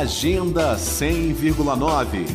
Agenda 100,9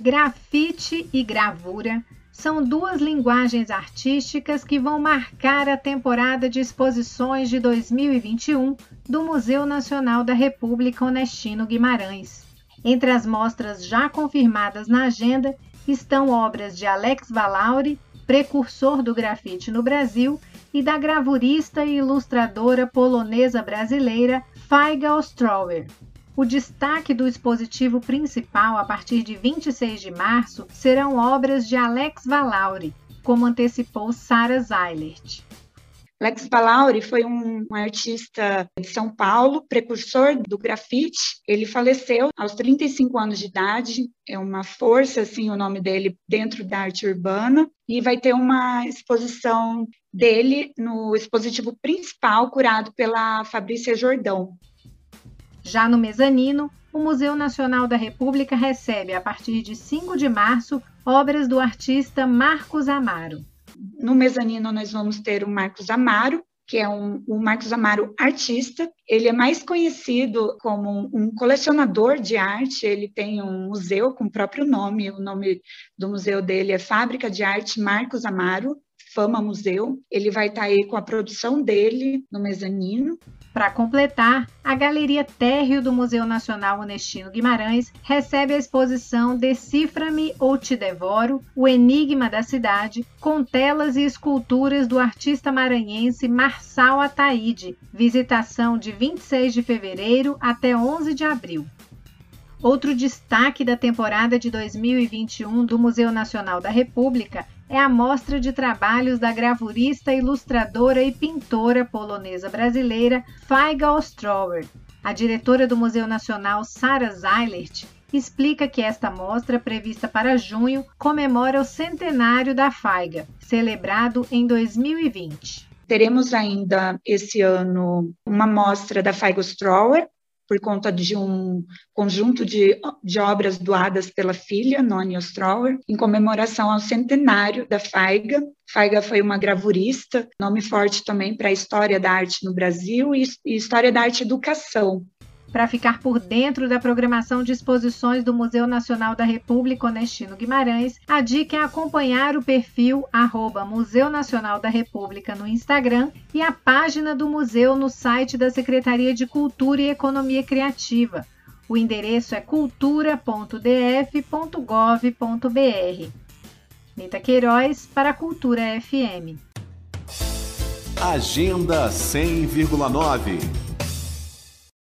Grafite e gravura são duas linguagens artísticas que vão marcar a temporada de exposições de 2021 do Museu Nacional da República Onestino Guimarães. Entre as mostras já confirmadas na agenda estão obras de Alex Valauri, precursor do grafite no Brasil, e da gravurista e ilustradora polonesa brasileira Faiga Ostrower. O destaque do expositivo principal a partir de 26 de março serão obras de Alex Valauri, como antecipou Sarah Zeilert. Alex Valauri foi um, artista de São Paulo, precursor do grafite. Ele faleceu aos 35 anos de idade. É uma força, assim, o nome dele dentro da arte urbana. E vai ter uma exposição dele no expositivo principal, curado pela Fabrícia Jordão. Já no mezanino, o Museu Nacional da República recebe, a partir de 5 de março, obras do artista Marcos Amaro. No mezanino, nós vamos ter o Marcos Amaro, que é um, o Marcos Amaro artista. Ele é mais conhecido como um colecionador de arte. Ele tem um museu com o próprio nome. O nome do museu dele é Fábrica de Arte Marcos Amaro. Fama Museu. Ele vai estar aí com a produção dele no mezanino. Para completar, a Galeria Térreo do Museu Nacional Onestino Guimarães recebe a exposição Decifra-me ou Te Devoro, o Enigma da Cidade, com telas e esculturas do artista maranhense Marçal Ataíde, visitação de 26 de fevereiro até 11 de abril. Outro destaque da temporada de 2021 do Museu Nacional da República é a mostra de trabalhos da gravurista, ilustradora e pintora polonesa brasileira Faiga Ostrower. A diretora do Museu Nacional, Sara Zeilert, explica que esta mostra, prevista para junho, comemora o centenário da Faiga, celebrado em 2020. Teremos ainda esse ano uma mostra da Faiga Ostrower, por conta de um conjunto de, de obras doadas pela filha, Noni Ostrower, em comemoração ao centenário da Faiga. Faiga foi uma gravurista, nome forte também para a história da arte no Brasil e, e história da arte educação. Para ficar por dentro da programação de exposições do Museu Nacional da República Onestino Guimarães, a dica é acompanhar o perfil arroba Museu Nacional da República no Instagram e a página do museu no site da Secretaria de Cultura e Economia Criativa. O endereço é cultura.df.gov.br. Nita Queiroz para a Cultura FM. Agenda 100,9